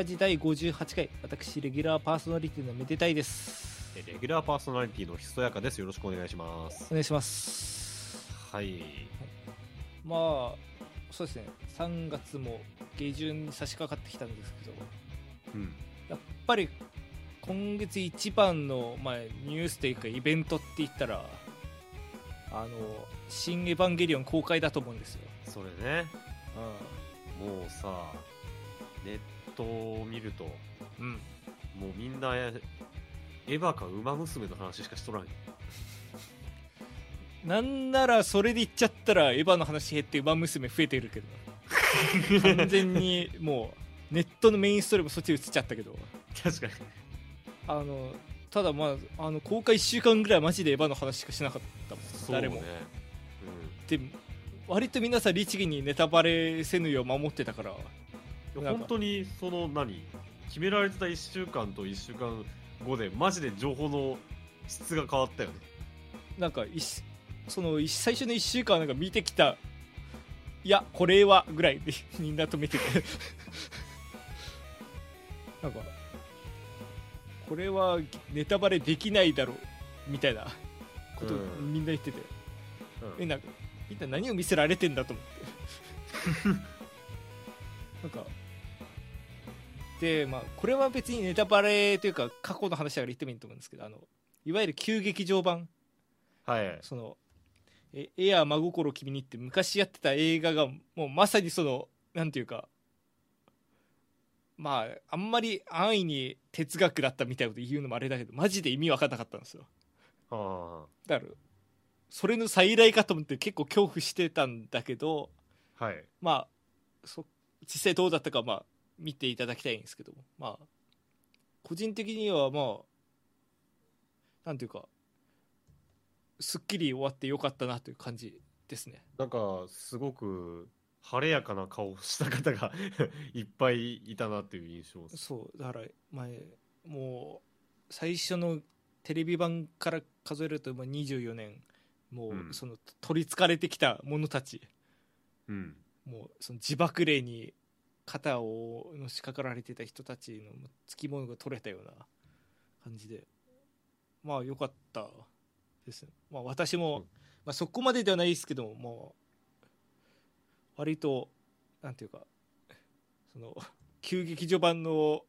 ラジ第58回私レギュラーパーソナリティのめでたいです。レギュラーパーソナリティのひそやかです。よろしくお願いします。お願いします。はい。まあそうですね。3月も下旬に差し掛かってきたんですけどうん。やっぱり今月一番の、まあ、ニュースというかイベントって言ったらあの「新エヴァンゲリオン」公開だと思うんですよ、それね。うもうさネットを見るとんうん、もうみんなエヴァかウマ娘の話しかしとらんよ。なんならそれで言っちゃったらエヴァの話減って馬娘増えてるけど。完全にもうネットのメインストーリーもそっちに移っちゃったけど。確かに。あのただまああの公開1週間ぐらいマジでエヴァの話しかしなかったもん。ね。誰もで割と皆さん律儀にネタバレせぬよう守ってたから本当にその何？決められてた1週間と1週間後でマジで情報の質が変わったよね。なんかそのい最初の1週間なんか見てきた。いやこれはぐらいでみんな止めてて。なんかこれはネタバレできないだろうみたいなことみんな言ってて、うん。えなんかみんな何を見せられてんだと思って なんかでまあこれは別にネタバレというか過去の話だから言ってもいいと思うんですけどあのいわゆる旧劇場版はい。そのえエアー真心君にって昔やってた映画がもうまさにそのなんていうかまああんまり安易に哲学だったみたいなこと言うのもあれだけどマジで意味わかんなかったんですよ。あだからそれの再来かと思って結構恐怖してたんだけどあはい。まあそ実際どうだったかまあ見ていただきたいんですけども。まあ個人的にはまあなんていうかすっきり終わってよかったなという感じですね。なんかすごく晴れやかな顔をした方が いっぱいいたなっていう印象そうだから前もう最初のテレビ版から数えるとまあ24年もうん。うその取りつかれてきた者たち、うんもうその自爆霊に肩をのしかかられてた人たちのつきものが取れたような感じで。まあ良かったですね。まあ私も、うん。まあ、そこまでではないですけどもまあ割となんていうかその旧劇場版の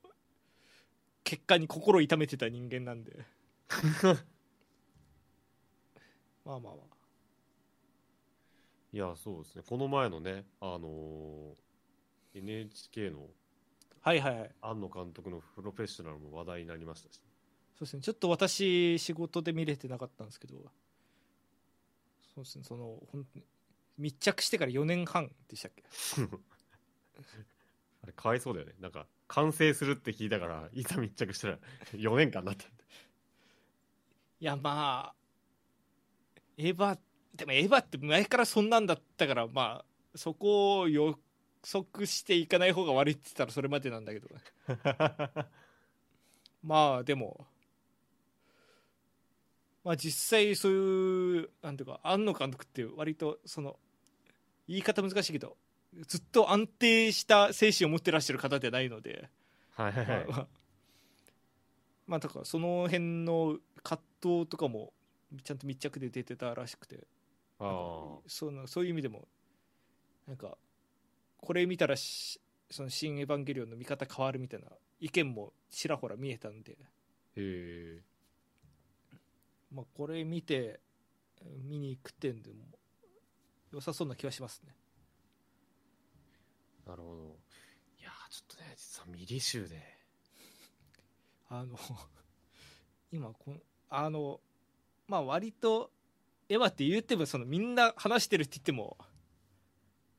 結果に心痛めてた人間なんで。まあまあまあいやそうですね。この前のねあのー NHK のはいはいはい。庵野監督のプロフェッショナルも話題になりましたし、そうですね。ちょっと私仕事で見れてなかったんですけど。そうですね。そのほん密着してから4年半でしたっけ？あれかわいそうだよね。なんか完成するって聞いたからいざ密着したら4年間だったいやまあエヴァでもエヴァって前からそんなんだったからまあそこを予測していかない方が悪いって言ったらそれまでなんだけど。まあでもまあ実際そういうなんていうか庵野監督って割とその言い方難しいけどずっと安定した精神を持ってらっしゃる方ではないので、はいはいはい。まあ、まあだからその辺の葛藤とかもちゃんと密着で出てたらしくてそのそういう意味でもなんかこれ見たらしその「新エヴァンゲリオン」の見方変わるみたいな意見もちらほら見えたんで、へえまあ、これ見て見に行くってんでも良さそうな気はしますね。なるほど。いやーちょっとね実はミリ集であの今こんあのまあ割とエヴァって言ってもそのみんな話してるって言っても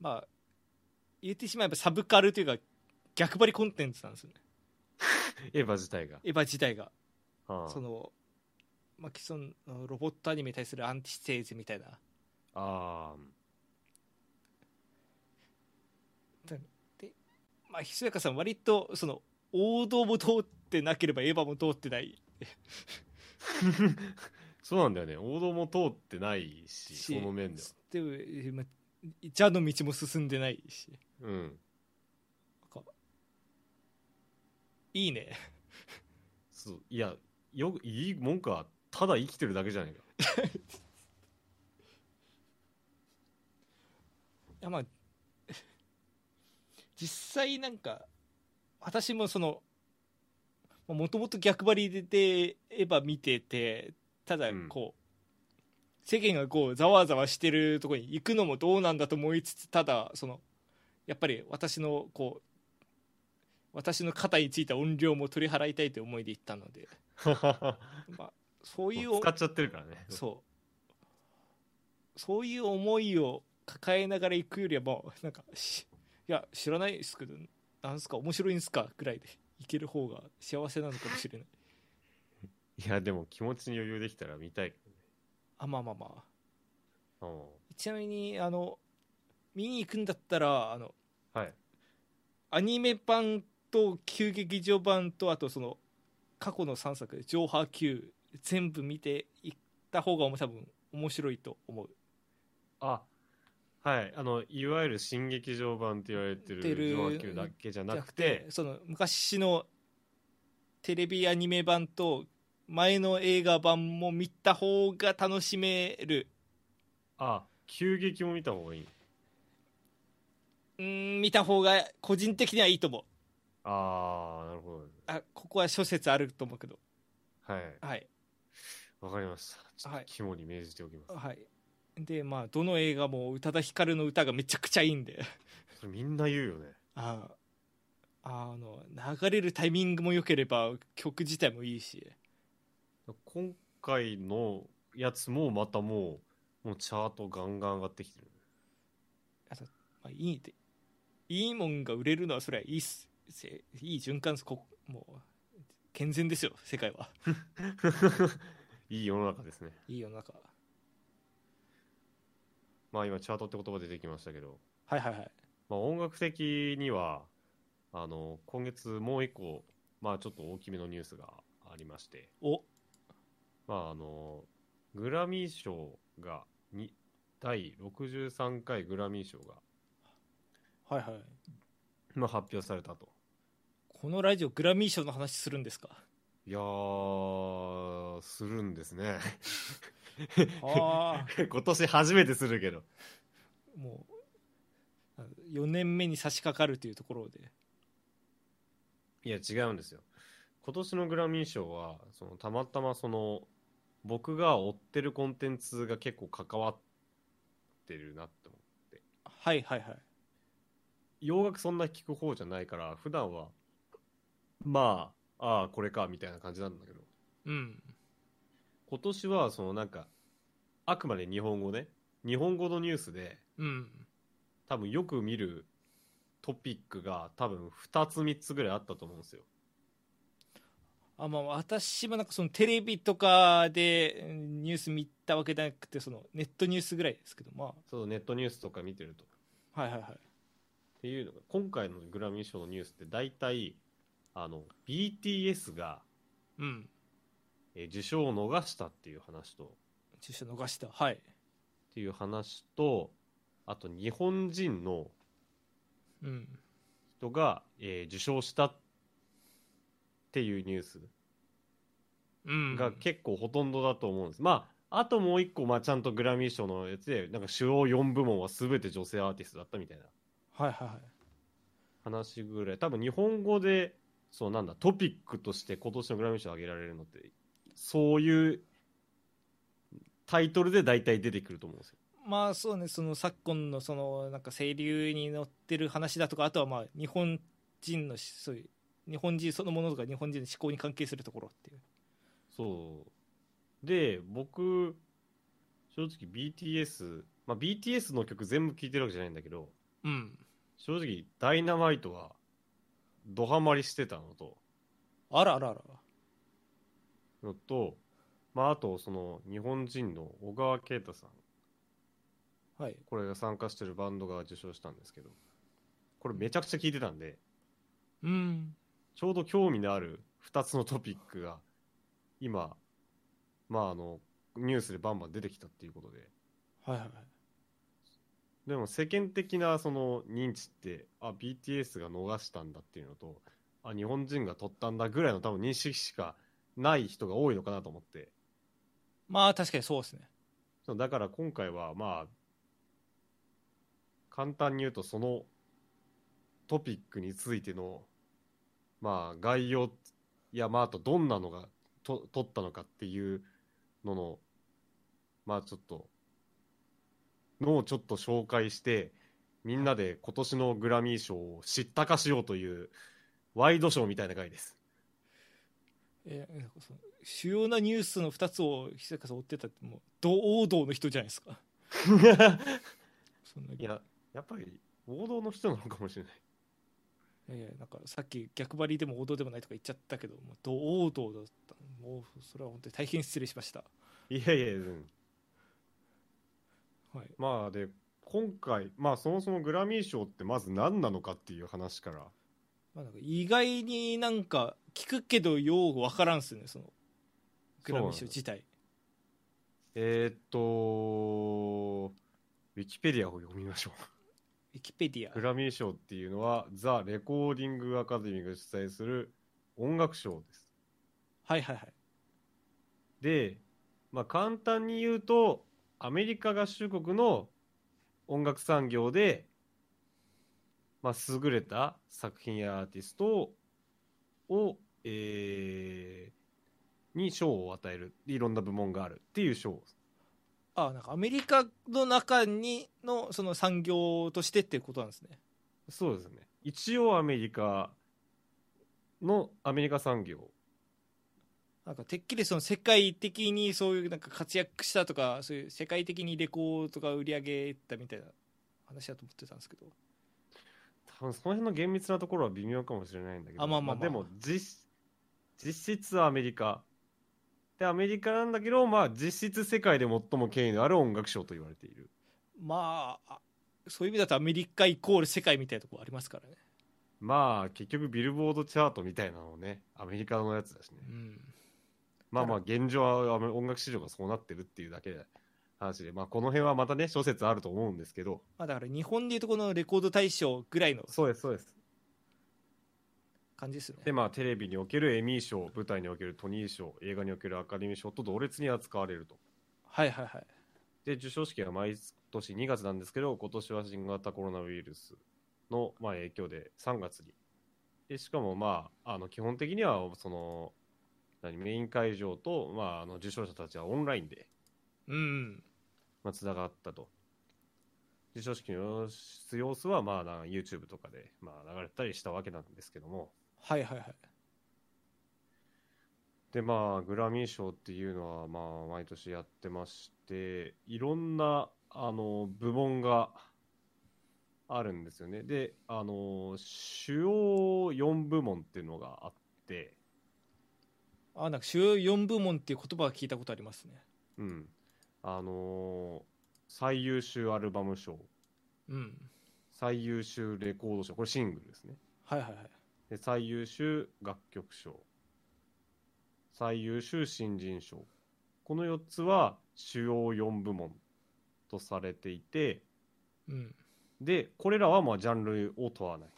まあ言ってしまえばサブカルというか逆張りコンテンツなんですよね。エヴァ自体が。エヴァ自体が。ああ。その、まあ、既存のロボットアニメに対するアンチテーゼみたいな。あまあひそやかさん割とその王道も通ってなければエヴァも通ってない。ー そうなんだよね。王道も通ってないししその面では。でもえまあ蛇の道も進んでないし。うん。いいね。そう。いやよいいもんかただ生きてるだけじゃないか。いやまあ実際なんか私もそのもともと逆張りででエヴァ見ててただうん。こう、世間がこうざわざわしてるところに行くのもどうなんだと思いつつただそのやっぱり私のこう私の肩についた音量も取り払いたいという思いで行ったので、まあ、そういう使っちゃってるからね。そう。そういう思いを抱えながら行くよりはもうなんかしいや知らないですけどなんすか面白いんすかぐらいでいける方が幸せなのかもしれないいやでも気持ちに余裕できたら見たい。けあまあまあまあ。どねちなみにあの見に行くんだったらあのうんはい。アニメ版と旧劇場版とあとその過去の3作「上波旧」全部見ていった方が多分面白いと思う。あはい。あのいわゆる新劇場版って言われてるてる上級だけじゃなくてその昔のテレビアニメ版と前の映画版も見た方が楽しめる。あ急激も見た方がいい。うーん見た方が個人的にはいいと思う。ああなるほど。あここは諸説あると思うけど。はい。はい。わかりました。ちょっはい。と肝に銘じておきます、はい。でまあどの映画も宇多田ヒカルの歌がめちゃくちゃいいんで。みんな言うよね。ああの流れるタイミングも良ければ曲自体もいいし今回のやつもまたもうもうチャートガンガン上がってきてる。まあ、いいって。いいもんが売れるのはそれはいいっすせいい循環ですこもう健全ですよ世界は。いい世の中ですね。いい世の中。まあ今チャートって言葉出てきましたけど、はいはいはい。まあ、音楽的にはあの今月もう一個まあちょっと大きめのニュースがありまして。おまああのグラミー賞がに第63回グラミー賞が、はいはい。まあ、発表されたと。このラジオグラミー賞の話するんですか？いやーするんですね。あ 今年初めてするけど。あもう4年目に差し掛かるというところで。いや違うんですよ。今年のグラミー賞はそのたまたまその僕が追ってるコンテンツが結構関わってるなって思うはいはいはい。洋楽そんな聞く方じゃないから普段はまあああこれかみたいな感じなんだけど。うん。今年はそのなんかあくまで日本語ね。日本語のニュースでうん。多分よく見るトピックが多分2つ3つぐらいあったと思うんですよあまあ私もなんかそのテレビとかでうんニュース見たわけじゃなくてそのネットニュースぐらいですけどまそうネットニュースとか見てると。あはいはいはい。っていうのが今回のグラミー賞のニュースって大体あの BTS が、うん。えー受賞を逃したっていう話と。注射逃した。はい。っていう話とあと日本人のうん。人が、えー受賞したっていうニュースうん。が結構ほとんどだと思うんです、まああともう一個、まあ、ちゃんとグラミー賞のやつでなんか主要4部門は全て女性アーティストだったみたいなはいはいはい。話ぐらい。多分日本語でそうなんだトピックとして今年のグラミー賞を挙げられるのってそういうタイトルで大体出てくると思うんですよ。まあそうねその昨今のそのなんか清流に乗ってる話だとかあとはまあ日本人のそういう日本人そのものとか日本人の思考に関係するところっていう。そう。で僕正直 BTS、まあ、BTS の曲全部聴いてるわけじゃないんだけどうん。正直ダイナマイトはドハマりしてたのと。あらあらあら。のと、まあ、あとその日本人の小川慶太さん。はい。これが参加してるバンドが受賞したんですけどこれめちゃくちゃ聴いてたんで。うんちょうど興味のある2つのトピックが今まああのニュースでバンバン出てきたっていうことで。はいはいはい。でも世間的なその認知ってあ BTS が逃したんだっていうのとあ日本人が取ったんだぐらいの多分認識しかない人が多いのかなと思って。まあ確かにそうですね。そうだから今回はまあ簡単に言うとそのトピックについてのまあ概要やまああとどんなのがと取ったのかっていうののまあちょっとのをちょっと紹介してみんなで今年のグラミー賞を知ったかしようというワイドショーみたいな回です。え主要なニュースの2つを久坂さん追ってたってもう同王道の人じゃないですか いややっぱり王道の人なのかもしれない。いやいやなんかさっき逆張りでも王道でもないとか言っちゃったけどもう同王道だった。もうそれは本当に大変失礼しました。いやいや、うん。はい。まあで今回まあそもそもグラミー賞ってまず何なのかっていう話から。まあ、なんか意外になんか聞くけどようわからんっすよねそのグラミー賞自体。えー、っとウィキペディアを読みましょウィキペディアうグラミー賞っていうのはザ・レコーディング・アカデミーが主催する音楽賞です。はいはいはい。でまあ簡単に言うとアメリカ合衆国の音楽産業でまあ、優れた作品やアーティストを、えーに賞を与える。いろんな部門があるっていう賞あなんかアメリカの中にのその産業としてっていうことなんですね。そうですね。一応アメリカのアメリカ産業。なんかてっきりその世界的にそういうなんか活躍したとかそういう世界的にレコードが売り上げたみたいな話だと思ってたんですけど。多分その辺の厳密なところは微妙かもしれないんだけどあまあまあまあでも実実質はアメリカでアメリカなんだけど、まあ、実質世界で最も権威のある音楽賞と言われている。まああそういう意味だとアメリカイコール世界みたいなところありますからね。まあ結局ビルボードチャートみたいなのねアメリカのやつだしね。うん。まあまあ現状は音楽市場がそうなってるっていうだけで話で。まあこの辺はまたね諸説あると思うんですけど。まあ、だから日本でいうとこのレコード大賞ぐらいのそうですそうです感じですよね。でまあテレビにおけるエミー賞舞台におけるトニー賞映画におけるアカデミー賞と同列に扱われると。はいはいはい。で授賞式は毎年2月なんですけど今年は新型コロナウイルスの、まあ、影響で3月に。でしかもまああの基本的にはその何メイン会場と、まあ、あの受賞者たちはオンラインでうんまあ、つながったと。授賞式の様子は、まあ、なんか YouTube とかで、まあ、流れたりしたわけなんですけども。はいはいはい。で、まあ、グラミー賞っていうのは、まあ、毎年やってまして、いろんな、あの、部門があるんですよね。で、あの、主要4部門っていうのがあって、あなんか主要4部門っていう言葉は聞いたことありますね。うん。あの最優秀アルバム賞、うん。最優秀レコード賞、これシングルですね。はいはいはいで最優秀楽曲賞。最優秀新人賞。この4つは主要4部門とされていてうん。でこれらはまあジャンルを問わない。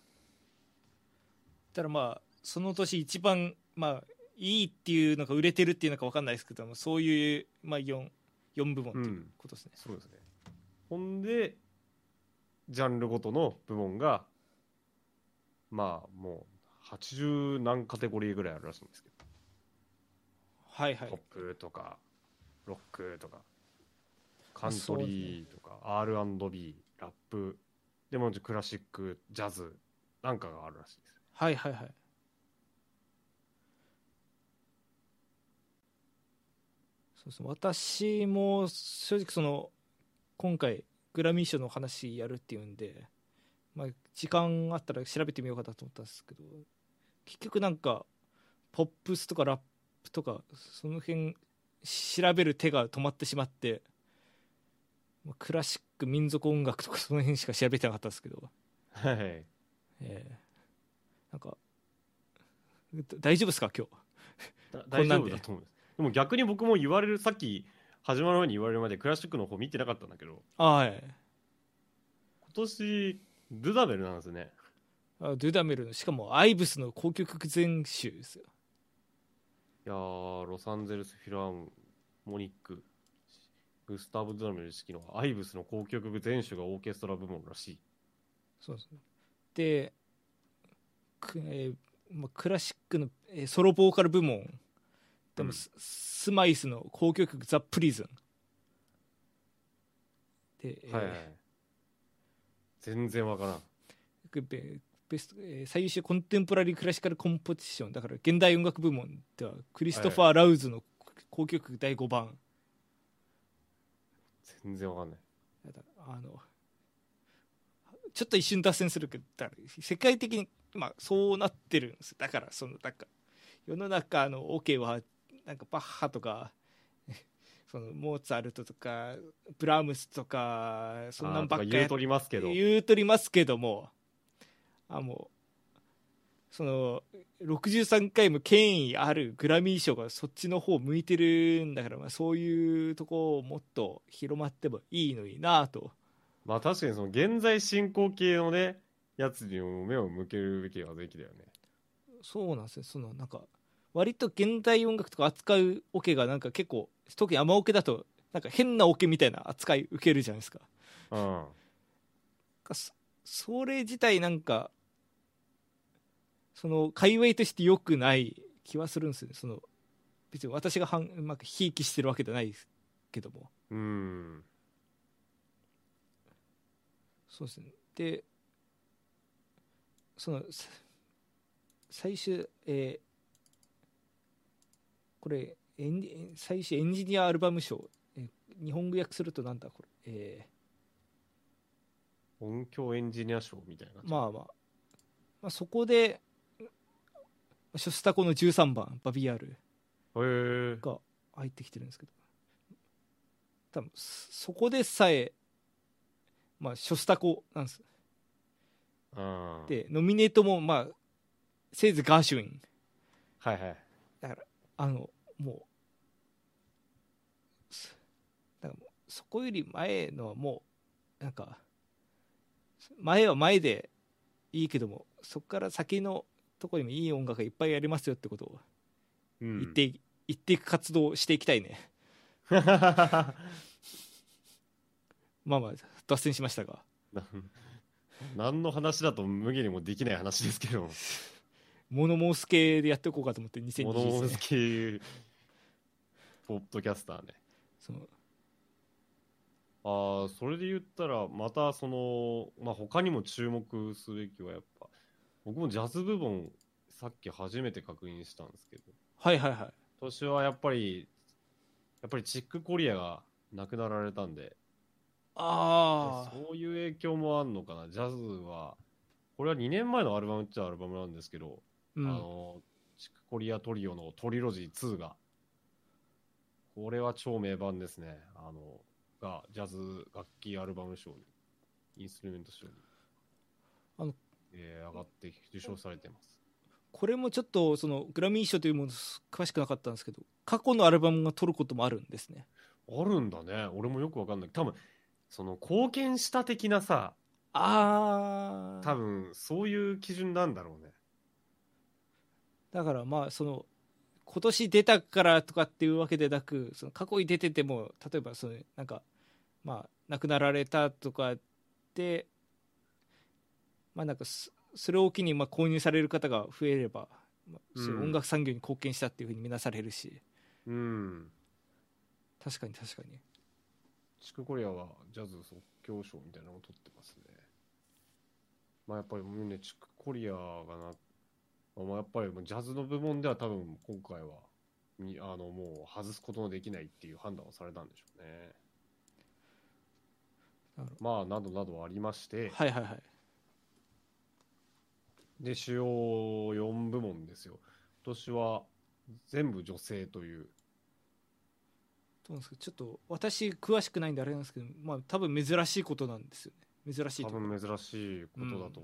ただまあその年一番まあいいっていうのか売れてるっていうのか分かんないですけどもそういう、まあ、4, 4部門っていうことですね、そうですね。ほんでジャンルごとの部門がまあもう80何カテゴリーぐらいあるらしいんですけど、はいはい。ポップとかロックとかカントリーとか R&B ラップでもクラシックジャズなんかがあるらしいです。はいはいはい。そうそう私も正直その今回グラミー賞の話やるっていうんで、まあ、時間あったら調べてみようかなと思ったんですけど結局なんかポップスとかラップとかその辺調べる手が止まってしまってまあクラシック民族音楽とかその辺しか調べてなかったんですけど。はい。ええ。なんかだ大丈夫ですか？今日。だ 大丈夫だと思うんでも逆に僕も言われるさっき始まる前に言われるまでクラシックの方見てなかったんだけどあはい。今年ドゥダベルなんですね。あドゥダメルのしかもアイブスの交響曲全集ですよ。いやーロサンゼルスフィラーモニックグスタブ・ドゥダメル式のアイブスの交響曲全集がオーケストラ部門らしい。そうですね。で、くえーまあ、クラシックの、えーソロボーカル部門でも、うん。ススマイスの交響曲「ザ・プリズン」で、えーはいはい全然わからん。ベベスト、えー最優秀コンテンポラリークラシカルコンポジション。だから現代音楽部門ではクリストファー・ラウズの交響曲第5番、全然わかんない。あのちょっと一瞬脱線するけど世界的に、まあ、そうなってるんです。だからそのなんか世の中のオ、ケはなんかバッハとかそのモーツァルトとかブラームスとかそんなんばっか言うとりますけど。言うとりますけどもあもうその63回も権威あるグラミー賞がそっちの方向いてるんだから、まあ、そういうとこをもっと広まってもいいのになと。まあ確かにその現在進行形のねやつにも目を向けるべきはべきだよね。そうなんですよ。そのなんか割と現代音楽とか扱うオケがなんか結構特に雨オケだとなんか変なオケみたいな扱い受けるじゃないですか。うん。かそそれ自体なんかその界隈として良くない気はするんですよね。その別に私がはんうまくひいきしてるわけじゃないですけども。うん。そうですね。でそのさ最終えーこれエン最終エンジニアアルバム賞、えー日本語訳するとなんだこれ？えー。音響エンジニア賞みたいな。まあまあ、まあ、そこでショスタコの13番バビアー。ルが入ってきてるんですけど。多分そそこでさえまあショスタコなんです。うんでノミネートもまあせいぜいガーシュウィン。はいはい。あのもうすだからそこより前のはもうなんか前は前でいいけどもそこから先のところにもいい音楽がいっぱいありますよってことをうん。言ってい、言っていく活動をしていきたいね。まあまあ脱線しましたが。な 何の話だと無限にもできない話ですけど物申す系でやっていこうかと思ってモノ2021年。モス系ポッドキャスターね。そのああそれで言ったらまたそのまあ他にも注目すべきはやっぱ僕もジャズ部門さっき初めて確認したんですけど。はいはいはい。今年はやっぱりやっぱりチックコリアが亡くなられたんで。ああそういう影響もあるのかな。ジャズはこれは2年前のアルバムっちゃアルバムなんですけど、うん。あのチックコリアトリオのトリロジー2がこれは超名盤ですね。あのがジャズ楽器アルバム賞にインストゥルメント賞にあのえー上がって受賞されてます。これもちょっとそのグラミー賞というもの詳しくなかったんですけど過去のアルバムが取ることもあるんですね。あるんだね。俺もよくわかんない。多分その貢献した的なさああ多分そういう基準なんだろうねだからまあその今年出たからとかっていうわけでなくその過去に出てても例えばそのなんかまあ亡くなられたとかでまあなんかそそれを機にまあ購入される方が増えれば、音楽産業に貢献したっていうふうに見なされるし。うん。確かに確かに。チクコリアはジャズ即興賞みたいなのを取ってますね。まあやっぱりね、チクコリアがな、まあ、やっぱりもうジャズの部門では多分今回はみあのもう外すことのできないっていう判断をされたんでしょうね。まあなどなどありまして、はいはいはいで主要4部門ですよ。今年は全部女性という。どうなんですか？ちょっと私詳しくないんであれなんですけどまあ多分珍しいことなんですよね珍しい多分珍しいことだと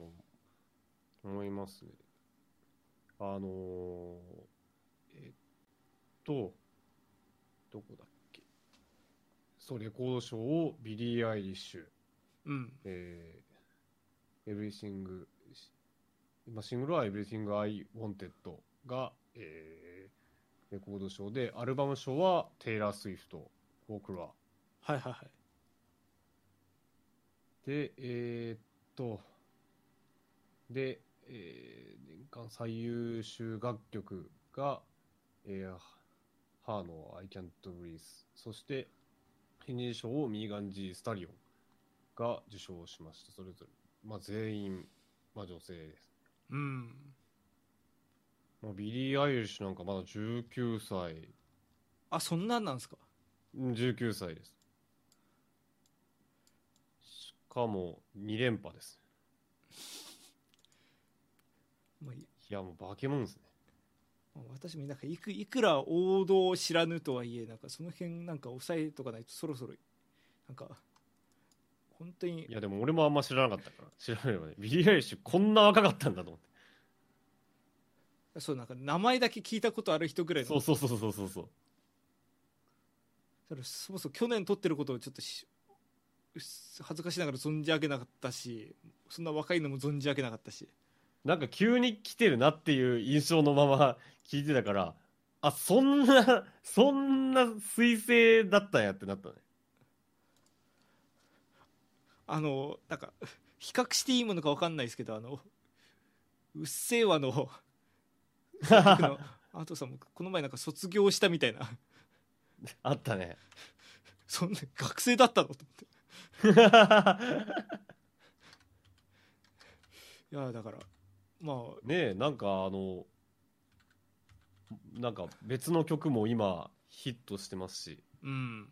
思いますね。あのーえっと、どこだっけ？そう、レコード賞をビリー・アイリッシュ、うんえー、 Everything、まあ、シングルは Everything I Wanted が、えー、レコード賞で、アルバム賞はテイラー・スウィフト、 folklore。はいはいはいで、えーっと、で、えー年間最優秀楽曲が、えー、ハーの I Can't Breathe。そして、ヒニー賞をミーガン・ジー・スタリオンが受賞しました。それぞれ。まあ、全員、まあ、女性です。うんまあ、ビリー・アイリッシュなんかまだ19歳、あそんなんなんですか？うん19歳です。しかも、2連覇です。まあいいや、もう化け物ですね。まあ私もなんかいくいくら王道を知らぬとはいえなんかその辺なんか抑えとかないとそろそろなんか本当にいや、でも俺もあんま知らなかったから。知らないよね。ビリー・アイリッシュこんな若かったんだと思って。そうなんか名前だけ聞いたことある人ぐらいのそうそうそうそうそうそう。そもそも去年獲ってることをちょっとし恥ずかしながら存じ上げなかったしそんな若いのも存じ上げなかったしなんか急に来てるなっていう印象のまま聞いてたから、あ、そんな、そんな彗星だったんやってなったね。あのなんか比較していいものか分かんないですけどあの「うっせぇわ」の僕のアートさんもこの前なんか卒業したみたいなあったね。そんな学生だったのと思って いやだからまあねえ、なんかあの、なんか別の曲も今ヒットしてますし、うん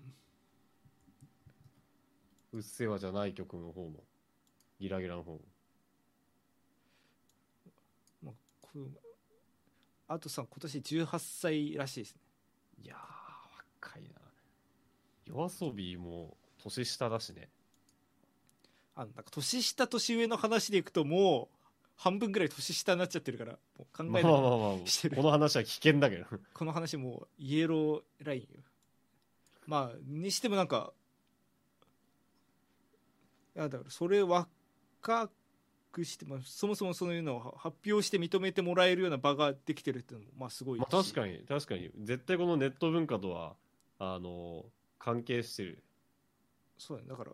うっせぇわじゃない曲の方も、ギラギラの方も。まあこうアートさん今年18歳らしいですねいやー、若いな。夜遊びも年下だしね。あのなんか年下年上の話でいくともう半分ぐらい年下になっちゃってるからもう考えまないあまあまあまあ、してるこの話は危険だけど。この話もうイエローラインよまあにしてもなんかいやだからそれ若くして、まあ、そもそもそういうのを発表して認めてもらえるような場ができてるっていうのもまあすごいし、まあ確かに、確かに。絶対このネット文化とは、あの、関係してる。そうだ,、ね、だから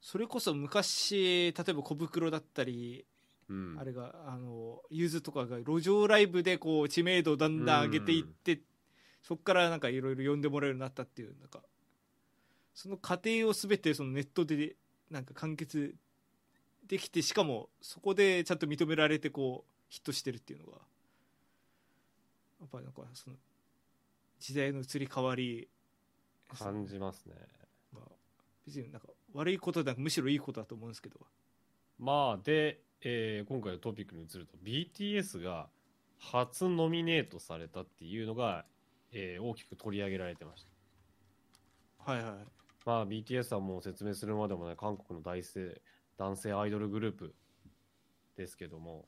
それこそ昔例えば小袋だったり、うん。あれがあのゆずとかが路上ライブでこう知名度をだんだん上げていって、そこからなんかいろいろ呼んでもらえるようになったっていうなんかその過程を全てそのネットでなんか完結できてしかもそこでちゃんと認められてこうヒットしてるっていうのがやっぱりなんかその時代の移り変わり感じますね。まあ、別になんか悪いことでなくむしろいいことだと思うんですけどまあ、で、えー今回のトピックに移ると、BTS が初ノミネートされたっていうのが、えー大きく取り上げられてました。はいはいまあ、BTS はもう説明するまでもない韓国の大性男性アイドルグループですけども、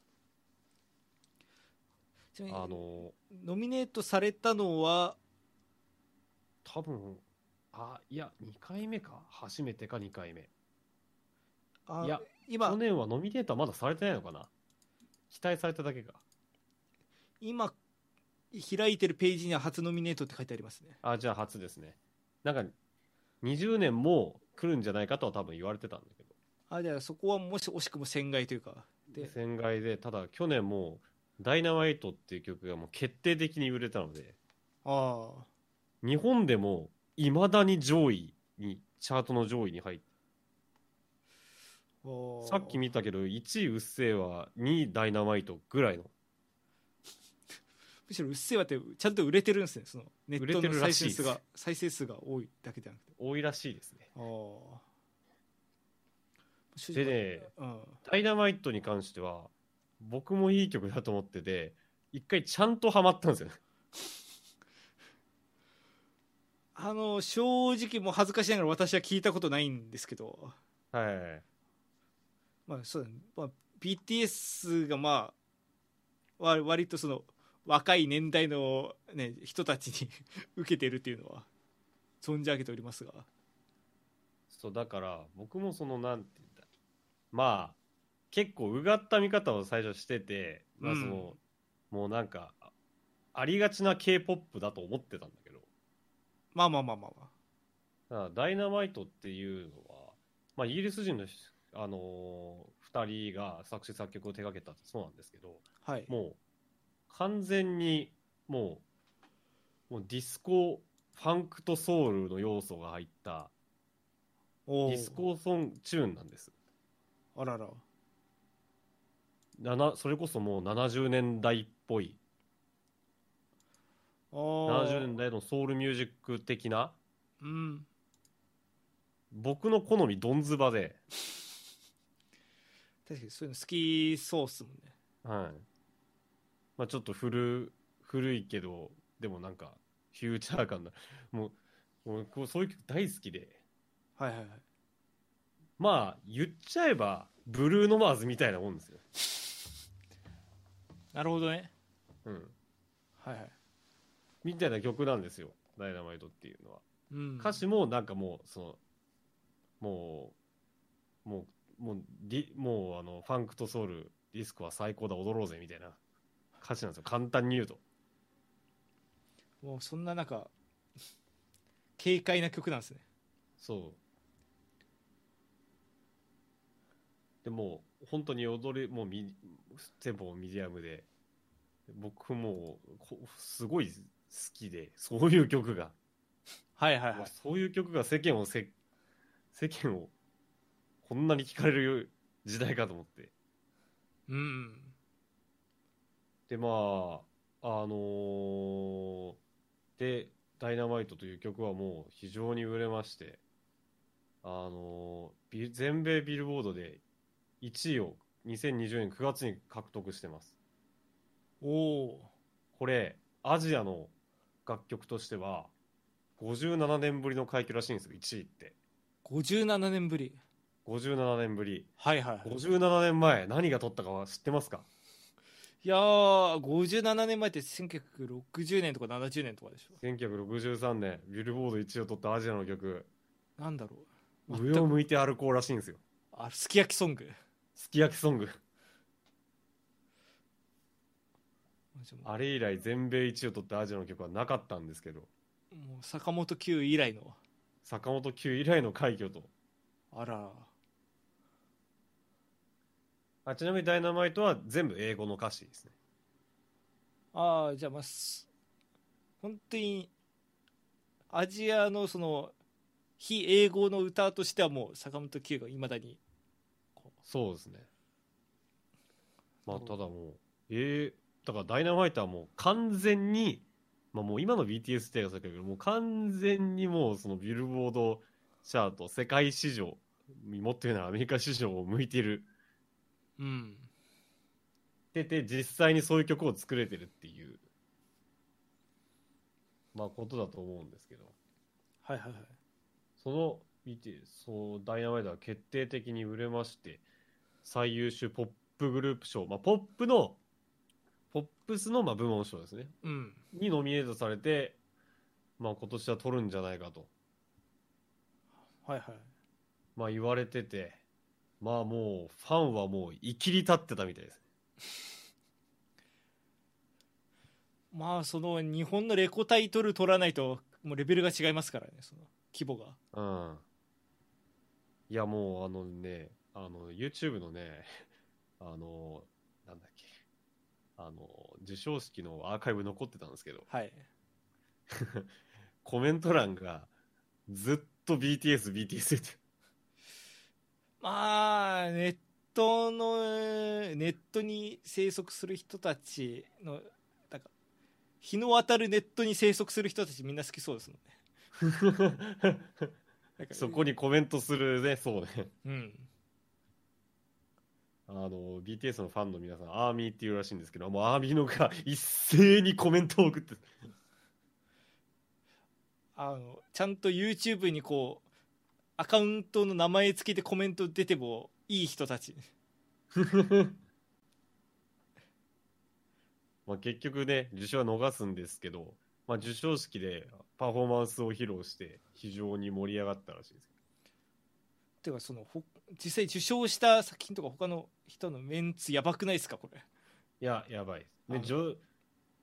あの、ノミネートされたのは多分、あ、いや、2回目か。初めてか2回目。あいや今去年はノミネートはまだされてないのかな？期待されただけか。今開いてるページには初ノミネートって書いてありますねあ、じゃあ初ですね。なんか、20年も来るんじゃないかとは多分言われてたんだけど。あじゃあそこはもし惜しくも船外というかで戦外で、ただ去年も、ダイナマイトっていう曲がもう決定的に売れたので、ああ日本でも未だに上位に、チャートの上位に入って、さっき見たけど、1位うっせぇわ、2位ダイナマイトぐらいの。むしろ「うっせぇわ」ってちゃんと売れてるんですねそのネットの再生数が再生数が多いだけじゃなくて多いらしいですね。で直ね、ダイナマイトに関しては、僕もいい曲だと思ってて、一回ちゃんとハマったんですよね。あの正直もう恥ずかしながら私は聞いたことないんですけどはい。まあそうだね、まあ、BTS がまあわ割とその若い年代の、ね、人たちに 受けてるっていうのは存じ上げておりますが。そう、だから、僕もその、なんて言うんだ。まあ、結構うがった見方を最初してて、まあそのもうなんかあありがちな k p o p だと思ってたんだけど。まあまあまあまあまあ。ダイナマイトっていうのは、まあ、イギリス人の、あのー、2人が作詞作曲を手掛けたそうなんですけどはい。もう完全にもうもうディスコファンクとソウルの要素が入ったディスコソングチューンなんです。あらら。それこそもう70年代っぽい。あー。70年代のソウルミュージック的なうん。僕の好みドンズバで、確かにそういうの好きそうっすもんね。はい。まあ、ちょっと古古いけどでもなんかフューチャー感だ もうもうこうそういう曲大好きで。はいはいはい。まあ言っちゃえばブルーノマーズみたいなもんですよ、なるほどね。うん、はいはい。みたいな曲なんですよ「ダイナマイト」っていうのは。うん。歌詞もなんかもうそのもうもうもうディもうあのファンクとソウルディスコは最高だ踊ろうぜみたいな。歌詞なんですよ。簡単に言うと。もうそんななんか軽快な曲なんですね。そう。でもう本当に踊りもうミテンポもミディアムで。僕もうこすごい好きでそういう曲が、はいはいはい。そういう曲が世間をせ世間をこんなに聴かれる時代かと思って。うんでまああのーで「ダイナマイト」という曲はもう非常に売れましてあのービ全米ビルボードで1位を2020年9月に獲得してます。おおこれアジアの楽曲としては57年ぶりの快挙らしいんですよ1位って。57年ぶり57年ぶり。はいはいはい。57年前何が取ったかは知ってますか？いやー57年前って1960年とか70年とかでしょ。1963年ビルボード1位を取ったアジアの曲。なんだろう。上を向いて歩こうらしいんですよ。あすき焼きソング。すき焼きソング。あれ以来全米一位を取ったアジアの曲はなかったんですけど。もう坂本九以来の。坂本九以来の快挙と。あらあちなみに「ダイナマイト」は全部英語の歌詞ですね。ああじゃあまあす本当にアジアのその非英語の歌としてはもう坂本九がいまだにこそうですね。まあただもうえー、だから「ダイナマイト」はもう完全にまあもう今の BTS ってやつだけどもう完全にもうそのビルボードチャート世界市場もっと言うならアメリカ市場を向いてるううん。てて実際にそういう曲を作れてるっていうまあことだと思うんですけど。はいはいはいその見てそうダイナマイトは決定的に売れまして最優秀ポップグループ賞、まあ、ポップのポップスのまあ部門賞ですね。うん。にノミネートされて、まあ、今年は取るんじゃないかと、はいはい。まあ、言われててまあもうファンはもういきり立ってたみたいです。まあその日本のレコタイトル取らないともうレベルが違いますからねその規模が。うん。いやもうあのねあの YouTube のね あのなんだっけ。あの授賞式のアーカイブ残ってたんですけど。はい。コメント欄がずっと BTS、BTS って。まあネットのネットに生息する人たちのなんか日の当たるネットに生息する人たちみんな好きそうですもんね。そこにコメントするね、そうね。うん。あの、BTS のファンの皆さん、アーミーっていうらしいんですけど、もうアーミーのが 一斉にコメントを送って、あのちゃんと YouTube にこうアカウントの名前付けてコメント出てもいい人たち まあ結局ね、受賞は逃すんですけど、まあ授賞式でパフォーマンスを披露して、非常に盛り上がったらしいです。てかそのほ実際受賞した作品とか他の人のメンツやばくないですかこれ？いや、やばい。で、あのじょ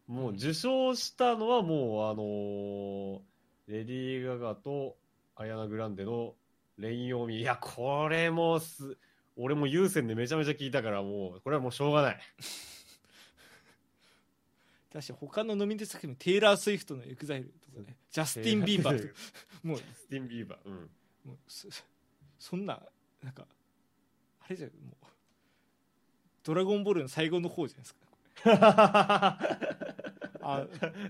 もう受賞したのはもう、あのーレディー・ガガとアリアナ・グランデの Rain On Me。いや、これもす、俺も有線でめちゃめちゃ聞いたから、もう、これはもうしょうがない。だし他のノミネート作品もテイラー・スウィフトのエグザイルとかね ジャスティン・ビーバーとかもうスティン・ビーバー。うん。もうそそんななんかあれじゃんもう「ドラゴンボール」の最後の方じゃないですか あ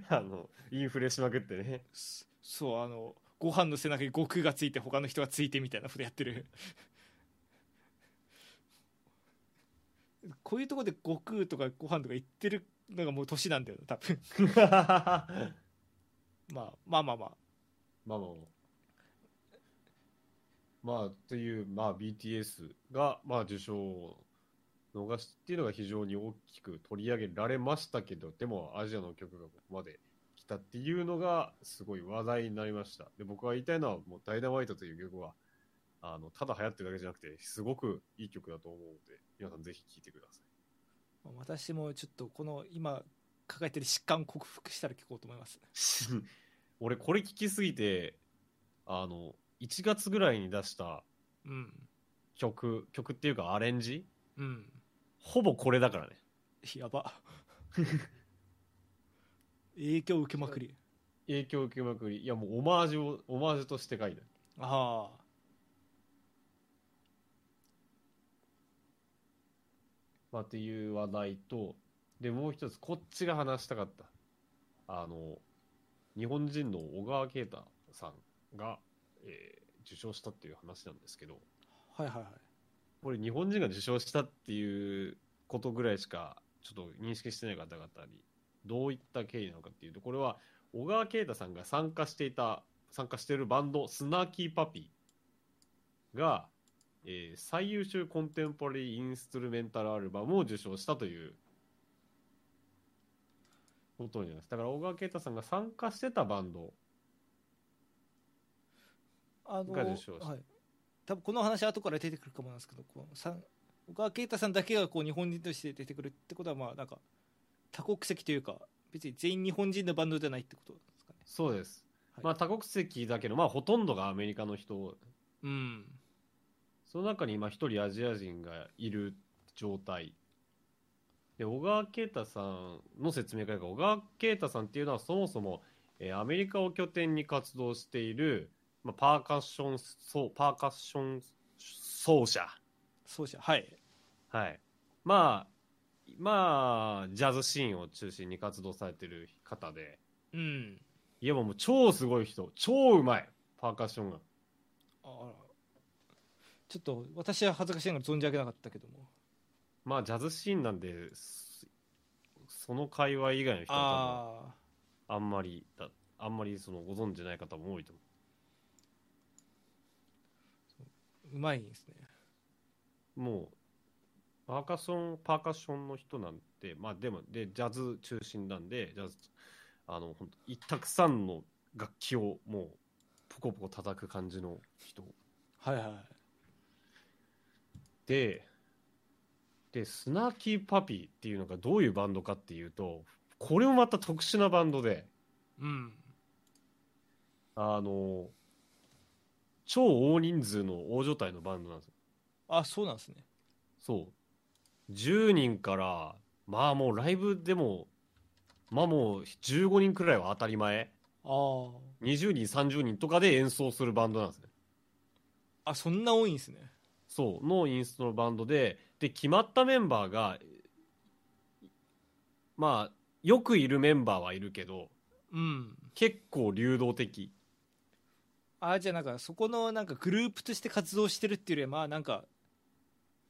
あの、インフレしまくってね。そそうあのご飯の背中に悟空がついて他の人がついてみたいなことやってる。こういうとこで悟空とかご飯とか言ってるのがもう年なんだよな多分。ままあまあまあ。まああまあまあ。まあ、という、まあ、BTS が、まあ、受賞を逃しっていうのが非常に大きく取り上げられましたけど、でも、アジアの曲がここまで来たっていうのが、すごい話題になりました。で、僕が言いたいのは、もう、ダイナマイトという曲は、あの、ただ流行ってるだけじゃなくて、すごくいい曲だと思うので、皆さんぜひ聴いてください。まあ私もちょっとこの今抱えてる疾患克服したら聞こうと思います 俺、これ聞きすぎて、あの、1月ぐらいに出したうん曲、曲っていうかアレンジ？うんほぼこれだからね。やば 影響受けまくり影響を受けまくり。いや、もうオマージュを、オマージュとして書いてある。ああまあ、っていう話題と、で、もう一つ、こっちが話したかった。あの、日本人の小川慶太さんが、えー受賞したっていう話なんですけど、はいはいはいこれ日本人が受賞したっていうことぐらいしかちょっと認識してない方々にどういった経緯なのかっていうとこれは小川慶太さんが参加していた参加しているバンドスナーキーパピーが、えー最優秀コンテンポラリーインストゥルメンタルアルバムを受賞したということになります。だから小川慶太さんが参加してたバンドあのが受賞したはい、多分この話後から出てくるかもなんですけどこの小川慶太さんだけがこう日本人として出てくるってことはまあなんか多国籍というか別に全員日本人のバンドじゃないってことですかね。そうです、はい。まあ多国籍だけどまあほとんどがアメリカの人。うん。その中に今一人アジア人がいる状態。で、小川慶太さんの説明会が、小川慶太さんっていうのはそもそも、えーアメリカを拠点に活動している、まあ、パーカッション、そう、パーカッション奏者。そうじゃはい。はい。まあ、まあ、ジャズシーンを中心に活動されてる方で、うん。いやもう超すごい人、超うまい、パーカッションが。あらちょっと私は恥ずかしいのが存じ上げなかったけども。まあ、ジャズシーンなんで、すその界隈以外の人はあんまりだ、あんまりそのご存知ない方も多いと思あうまいんですね。う。もう、パーカッション、パーカッションの人なんて、まあでも、で、ジャズ中心なんで、ジャズ、あの、本当いたくさんの楽器をもう、ポコポコ叩く感じの人。はいはい。で、で、スナーキーパピーっていうのがどういうバンドかっていうと、これもまた特殊なバンドで、うん。あの、超大人数の大所帯のバンドなんですよ。あそうなんですね。そう。10人から、まあもうライブでも、まあもう15人くらいは当たり前。あ20人、30人とかで演奏するバンドなんですね。ああそんな多いんですねそう、のインストのバンドで、で、決まったメンバーが、まあ、よくいるメンバーはいるけど、うん結構流動的。あじゃあなんかそこのなんかグループとして活動してるっていうよりはまあなんか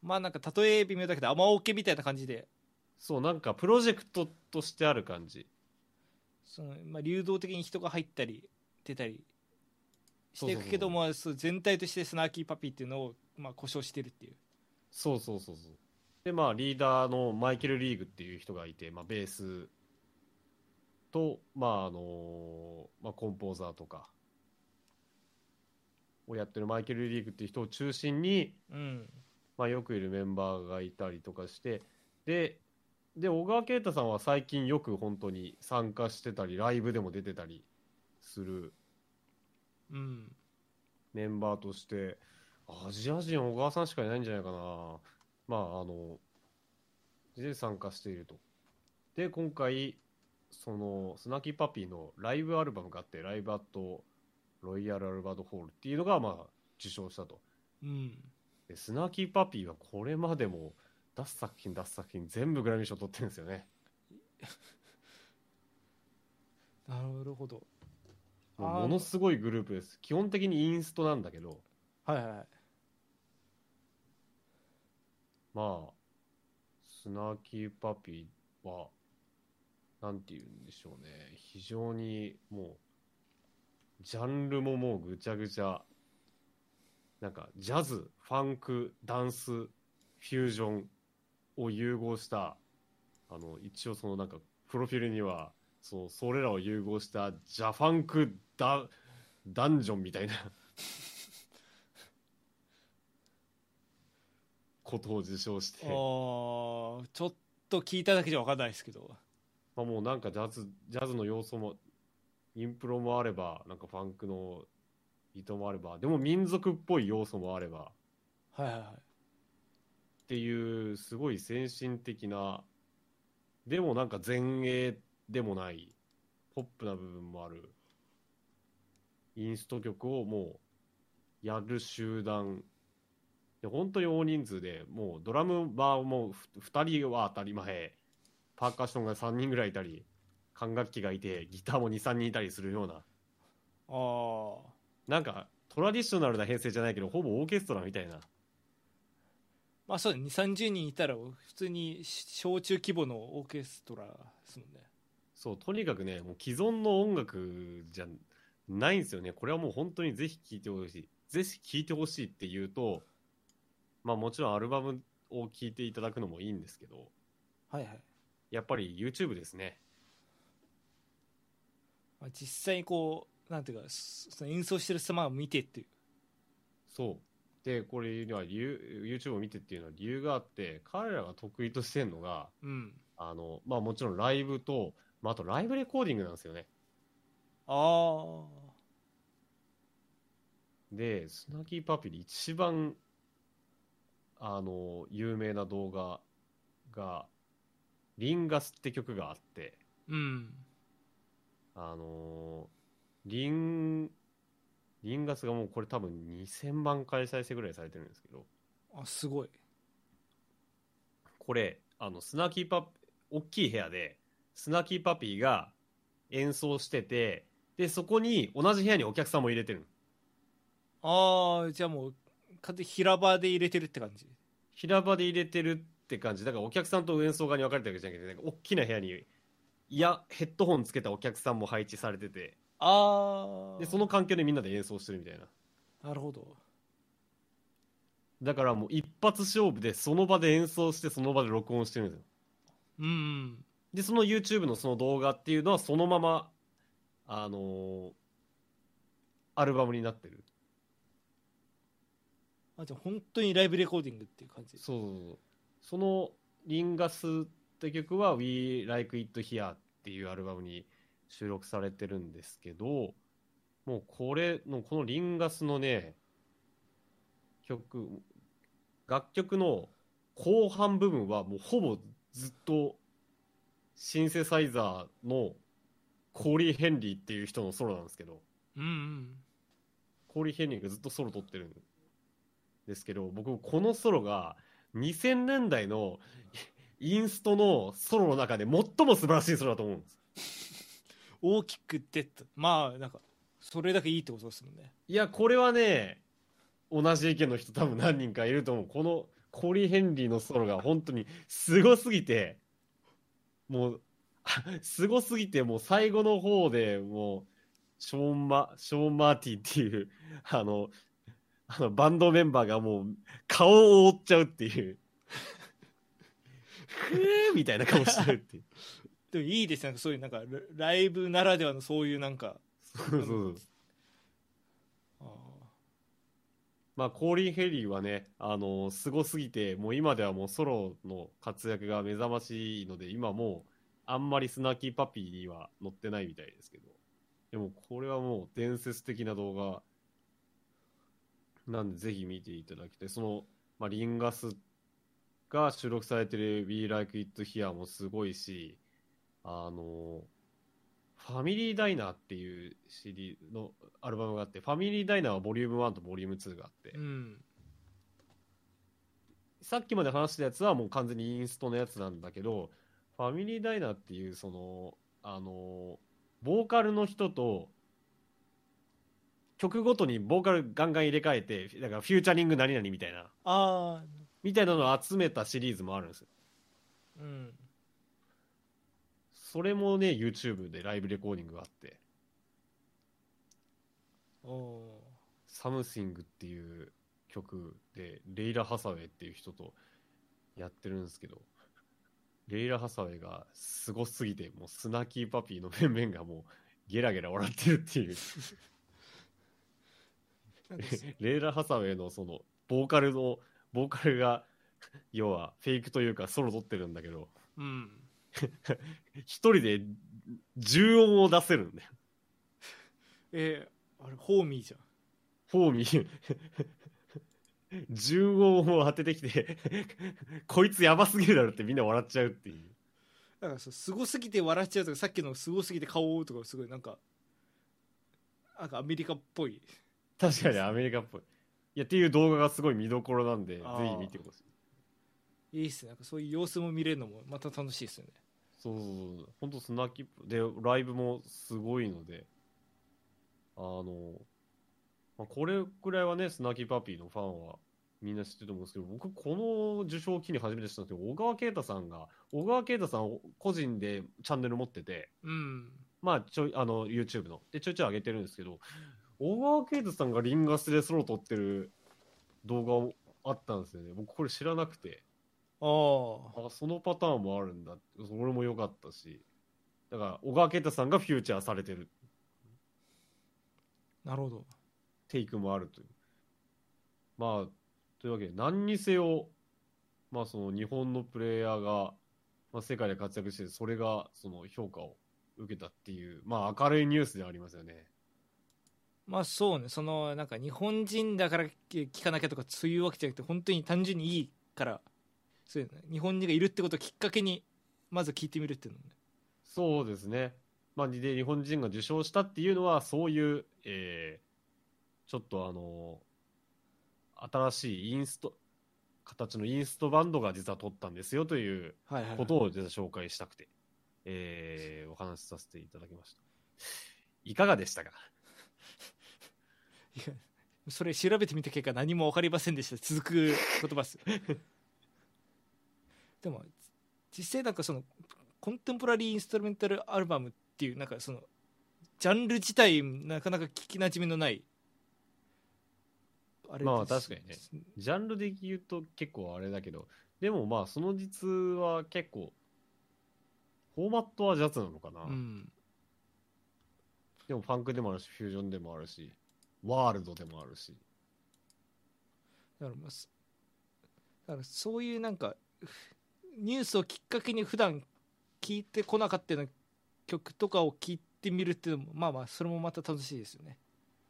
まあなんか例え微妙だけど雨オケみたいな感じでそう、なんかプロジェクトとしてある感じ。その、まあ、流動的に人が入ったり出たりしていくけどそうもそう全体としてスナーキーパピーっていうのを、まあ、故障してるっていうそうそうそうそう。で、まあ、リーダーのマイケル・リーグっていう人がいて、まあ、ベースと、まあ、あの、まあ、コンポーザーとかをやってるマイケル・リーグっていう人を中心に、うんまあ、よくいるメンバーがいたりとかしてでで小川慶太さんは最近よく本当に参加してたりライブでも出てたりするうん。メンバーとしてアジア人小川さんしかいないんじゃないかな。まああので参加していると。で今回そのスナキーパピーのライブアルバムがあってライブアットロイヤルアルバートホールっていうのがまあ受賞したと。うんでスナーキーパピーはこれまでも出す作品出す作品全部グラミー賞取ってるんですよね。なるほど。ものすごいグループです。基本的にインストなんだけど。はいはいはい。まあスナーキーパピーはなんて言うんでしょうね。非常にもうジャンルももうぐちゃぐちゃなんかジャズファンクダンスフュージョンを融合したあの一応そのなんかプロフィールにはそうそれらを融合したジャファンクダダンジョンみたいな ことを受賞して。あーちょっと聞いただけじゃ分かんないですけど。まあ、もうなんかジャズジャズの要素もインプロもあればなんかファンクの糸もあればでも民族っぽい要素もあれば。はいはいはい。っていうすごい先進的なでもなんか前衛でもないポップな部分もあるインスト曲をもうやる集団。で本当に大人数でもうドラムバーも2人は当たり前。パーカッションが3人ぐらいいたり管楽器がいてギターも23人いたりするような。ああなんかトラディショナルな編成じゃないけどほぼオーケストラみたいな。まあそうだ2 3 0人いたら普通に小中規模のオーケストラですもんね。そうとにかくねもう既存の音楽じゃないんですよね。これはもう本当にぜひ聴いてほしい。ぜひ聴いてほしいっていうとまあもちろんアルバムを聴いていただくのもいいんですけどはいはい、やっぱり YouTube ですね。まあ、実際にこうなんていうかそその演奏してる様を見てっていう。そう。でこれには理由 YouTube を見てっていうのは理由があって彼らが得意としてるのがうん。あのまあもちろんライブと、まあ、あとライブレコーディングなんですよね。あでスナキーパピーで一番あの有名な動画が「リンガス」って曲があってあうん。あのリンリンガスがもうこれ多分2000万回再生ぐらいされてるんですけどあすごい。これあのスナキーパ大きい部屋でスナキーパピーが演奏しててでそこに同じ部屋にお客さんも入れてるああじゃあもう完全に平場で入れてるって感じ。平場で入れてるって感じ。だからお客さんと演奏側に分かれてるわけじゃなくてなんか大きな部屋にいやヘッドホンつけたお客さんも配置されててああでその環境でみんなで演奏してるみたいな。なるほど。だからもう一発勝負でその場で演奏してその場で録音してるんですよ。うんうん。でその YouTube のその動画っていうのはそのままあのーアルバムになってる。あじゃあ本当にライブレコーディングっていう感じ。そう。その「リンガス」って曲は「We Like It Here」っていうアルバムに収録されてるんですけどもうこれのこの「リンガス」のね曲楽曲の後半部分はもうほぼずっとシンセサイザーのコーリー・ヘンリーっていう人のソロなんですけどうんうんコーリー・ヘンリーがずっとソロ取ってるんですけど僕このソロが2000年代のインストのソロの中で最も素晴らしいソロだと思うんです。大きく出たまあなんかそれだけいいってことですもんね。いやこれはね同じ意見の人多分何人かいると思う。このコーリー・ヘンリーのソロが本当にすごすぎてもう すごすぎてもう最後の方でもうショーンマショーン・マーティっていう あのあのバンドメンバーがもう顔を覆っちゃうっていう。ふーみたいな顔してるっていうでもいいですね。なんかそういうなんかラライブならではのそういうなんか。そうそうあまあ、コーリン・ヘリーはね、あのすごすぎて、もう今ではもうソロの活躍が目覚ましいので、今もう、あんまりスナーキーパピーには載ってないみたいですけど、でもこれはもう伝説的な動画。なんで、ぜひ見ていただきたい。その、まあ、リンガスが収録されてる We Like It Here もすごいし、あのファミリーダイナーっていう CD のアルバムがあって、ファミリーダイナーはボリューム1とボリューム2があって、うん。さっきまで話したやつはもう完全にインストのやつなんだけど、ファミリーダイナーっていうその、あの、ボーカルの人と、曲ごとにボーカルガンガン入れ替えて、だから featuring 何々みたいな、ああみたいなのを集めたシリーズもあるんですよ。うんそれもね、YouTube でライブレコーディングがあって、おお Something っていう曲で、レイラ・ハサウェイっていう人とやってるんですけど、レイラ・ハサウェイがすごすぎて、もう Snarky Puppy の面々がもうゲラゲラ笑ってるっていう、レイラ・ハサウェイのその、ボーカルの、ボーカルが、要はフェイクというかソロ取ってるんだけど、うん一人で重音を出せるんだよ。えー、あれホーミーじゃんフォーミー、重音を当ててきて、こいつやばすぎるだろってみんな笑っちゃうっていう。だからそうすごすぎて笑っちゃうとかさっきのすごすぎて顔とかすごいなんかなんかアメリカっぽい確かにアメリカっぽい。いや、っていう動画がすごい見どころなんで、ぜひ見てほしい。いいっすねなんかそういう様子も見れるのもまた楽しいっすよねそうそうそう。ほんとスナキップで、ライブもすごいので、あの、まあ、これくらいはね、スナキパピーのファンはみんな知ってると思うんですけど、僕、この受賞を機に初めて知ったんですけど、小川慶太さんが、小川慶太さん個人でチャンネル持ってて、うんまあ、ちょい、あの、YouTube の。で、ちょいちょい上げてるんですけど、小川慶太さんがリンガスでソロ撮ってる動画もあったんですよね。僕これ知らなくて、あああ、そのパターンもあるんだ。それも良かったし。だから、小川慶太さんがフューチャーされてるなるほどテイクもあるという。まあ、というわけで、何にせよ、まあ、その日本のプレイヤーが、まあ、世界で活躍して、それが、その評価を受けたっていう、まあ、明るいニュースではありますよね。まあそうねそのなんか日本人だから聞かなきゃとかそういうわけじゃなくて本当に単純にいいからそういうの日本人がいるってことをきっかけにまず聞いてみるっていうのもね。そうですね。まあ、で、日本人が受賞したっていうのは、そういう、えー、ちょっとあの新しいインスト、形のインストバンドが実は撮ったんですよということを実は紹介したくて、えーお話しさせていただきました。いかがでしたか？いやそれ調べてみた結果何も分かりませんでした。続く言葉っすでも実際なんかそのコンテンポラリーインストルメンタルアルバムっていうなんかそのジャンル自体なかなか聞きなじみのないあまあです確かにねジャンルで言うと結構あれだけど、でもまあその実は結構、フォーマットはジャズなのかな。うんでもファンクでもあるし、フュージョンでもあるし、ワールドでもあるし。だからまあすだからそういうなんかニュースをきっかけに普段聞いてこなかったような曲とかを聞いてみるっていうのもまあまあそれもまた楽しいですよね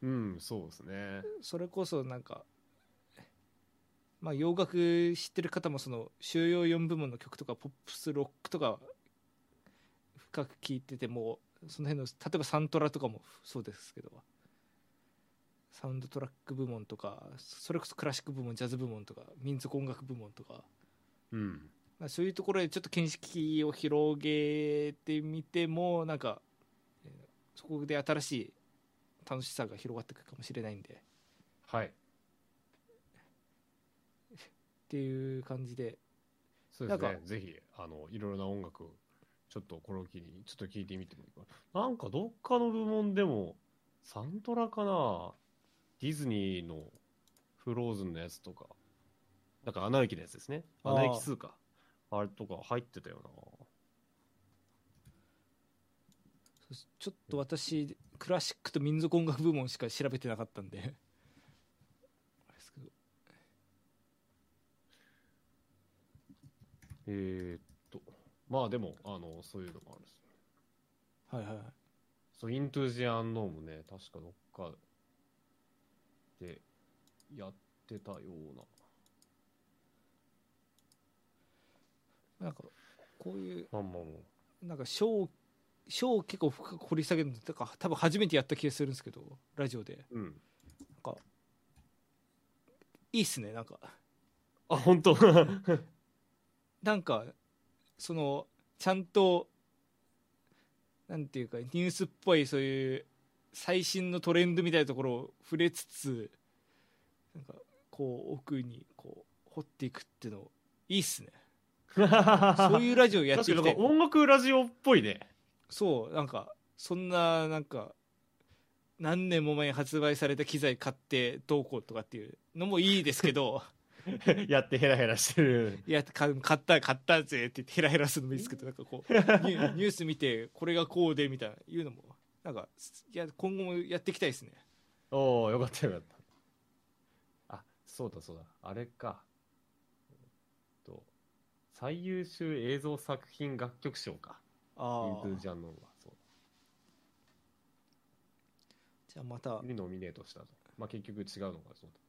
うん、そうですね。それこそなんかまあ洋楽知ってる方もその収容4部門の曲とかポップスロックとか深く聞いててもその辺の例えばサントラとかもそうですけどサウンドトラック部門とかそれこそクラシック部門ジャズ部門とか民族音楽部門とかうん。まあそういうところでちょっと見識を広げてみてもなんかえーそこで新しい楽しさが広がっていくかもしれないんではい。っていう感じでそうですねなんか。ぜひ、あの、いろいろな音楽を、ちょっとこれを機に、ちょっと聞いてみてもいいかな。なんかどっかの部門でも、サントラかな？ディズニーのフローズンのやつとか、なんかアナ雪のやつですね。アナ雪2か。あれとか入ってたよな。ちょっと私、クラシックと民族音楽部門しか調べてなかったんであれですけど。え、っと、まあでも、あの、そういうのもあるし、はいはい。そう、イントゥージアンノームね、確かどっかでやってたような。なんかこういう。なんかショーショーを結構深く掘り下げるのとか多分初めてやった気がするんですけどラジオでうん。なんかいいっすねなんかあ、本当？なんかそのちゃんとなんていうかニュースっぽいそういう最新のトレンドみたいなところを触れつつなんかこう奥にこう掘っていくっていうのいいっすね そういうラジオやっていきたい確かになんか音楽ラジオっぽいね。そうなんかそんななんか何年も前に発売された機材買ってどうこうとかっていうのもいいですけど やってヘラヘラしてる。いや買買った買ったぜって言ってヘラヘラするのもいいですけどなんかこう ニュニュース見てこれがこうでみたいないうのもなんかいや今後もやっていきたいですねおおよかったよかった。あ、そうだそうだ。あれか。えっと、最優秀映像作品楽曲賞か。インああトゥジャンノンは。そう。じゃあまた、にノミネートしたと。まあ結局違うのがそうだ。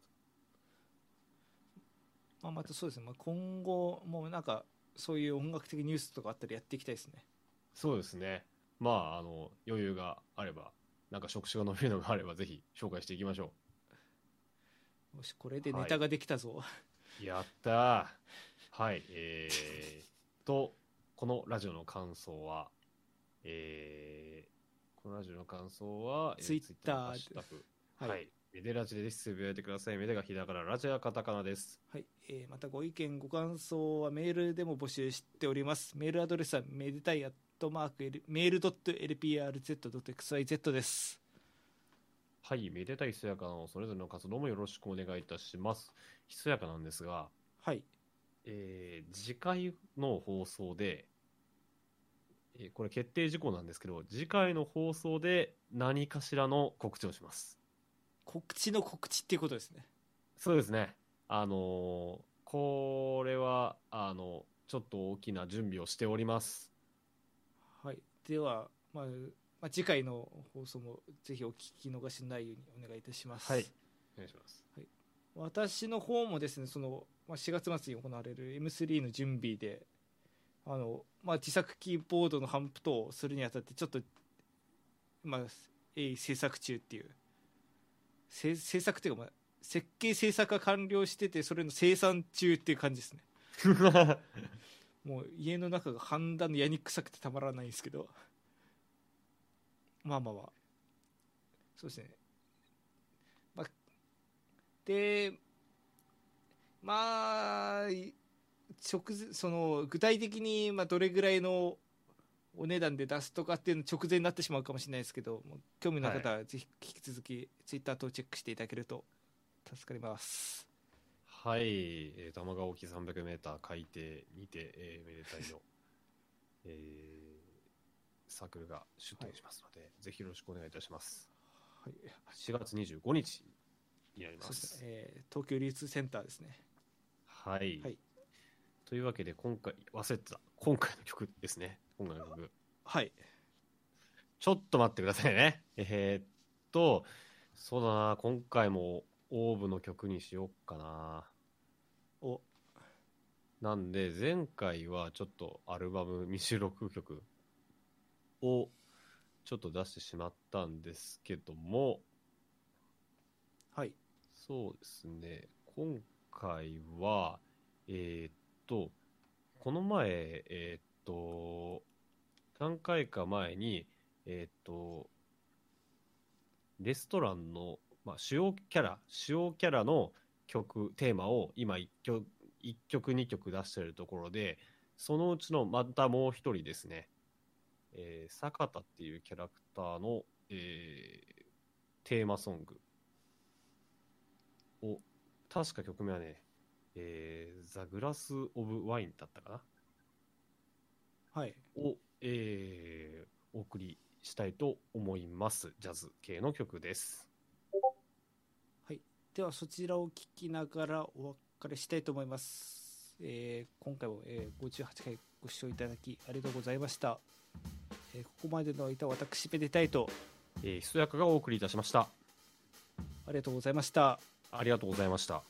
まあ、またそうですね、まあ、今後もなんかそういう音楽的ニュースとかあったらやっていきたいですねそうですね。まあ、あの、余裕があれば、なんか職種が伸びるのがあれば、ぜひ紹介していきましょよしこれでネタができたぞ、う。やったー。はい。えー、と、このラジオの感想は、えー、このラジオの感想は、えー Twitter Twitter のハッシュタグはいはい。メデラジでつぶやいてください。メデがひらがな、ラジオはカタカナです。はいえーまたご意見ご感想はメールでも募集しておりますメールアドレスはめでたいアットマークメールドット LPRZ.xyz ですはい。めでたいひそやかのそれぞれの活動もよろしくお願いいたします。ひそやかなんですが、はいえー次回の放送で、えーこれ決定事項なんですけど、次回の放送で何かしらの告知をします。告知の告知っていうことですねそうですね。あのーこれは、あの、ちょっと大きな準備をしております。はいでは、まあまあ、次回の放送もぜひお聞き逃しないようにお願いいたします、はいお願いします。私の方もですねその、まあ、4月末に行われる M3 の準備であの、まあ、自作キーボードの反布等をするにあたってちょっと、まあ、制作中っていう。せ制作っていうか、まあ、設計制作が完了しててそれの生産中っていう感じですね。もう家の中が判断のやにくさくてたまらないんですけど。まあまあまあ。そうですね。まあでまあい直前その具体的にまあどれぐらいのお値段で出すとかっていうの直前になってしまうかもしれないですけど興味のある方はぜひ引き続きツイッター等チェックしていただけると助かります。はい、えー、玉川沖 300m 海底にて、えーめでたいの、えーサークルが出展しますので、ぜひよろしくお願いいたします。はい。4月25日になりま。す。えー東京流通センターですねはい、はい。というわけで、今回、忘れてた、今回の曲ですね。今回の曲。はい。ちょっと待ってくださいね。えーっと、そうだな、今回もオーブの曲にしよっかな。お。なんで、前回はちょっとアルバム未収録曲。をちょっと出してしまったんですけども、はい。そうですね、今回は、えーっと、この前、えーっと、何回か前に、えーっと、レストランの、まあ、主要キャラ、主要キャラの曲、テーマを今1曲、一曲2曲出してるところで、そのうちのまたもう一人ですね、えー坂田っていうキャラクターの、えーテーマソングを、確か曲名はね、えー、ザ・グラス・オブ・ワインだったかな？はい。を、えー、お送りしたいと思います。ジャズ系の曲です。はい。では、そちらを聴きながらお別れしたいと思います。えー、今回も、えー、58回ご視聴いただきありがとうございました。えー、ここまでのいた私、めでたいと。えー、ひそやかがお送りいたしました。ありがとうございました。ありがとうございました。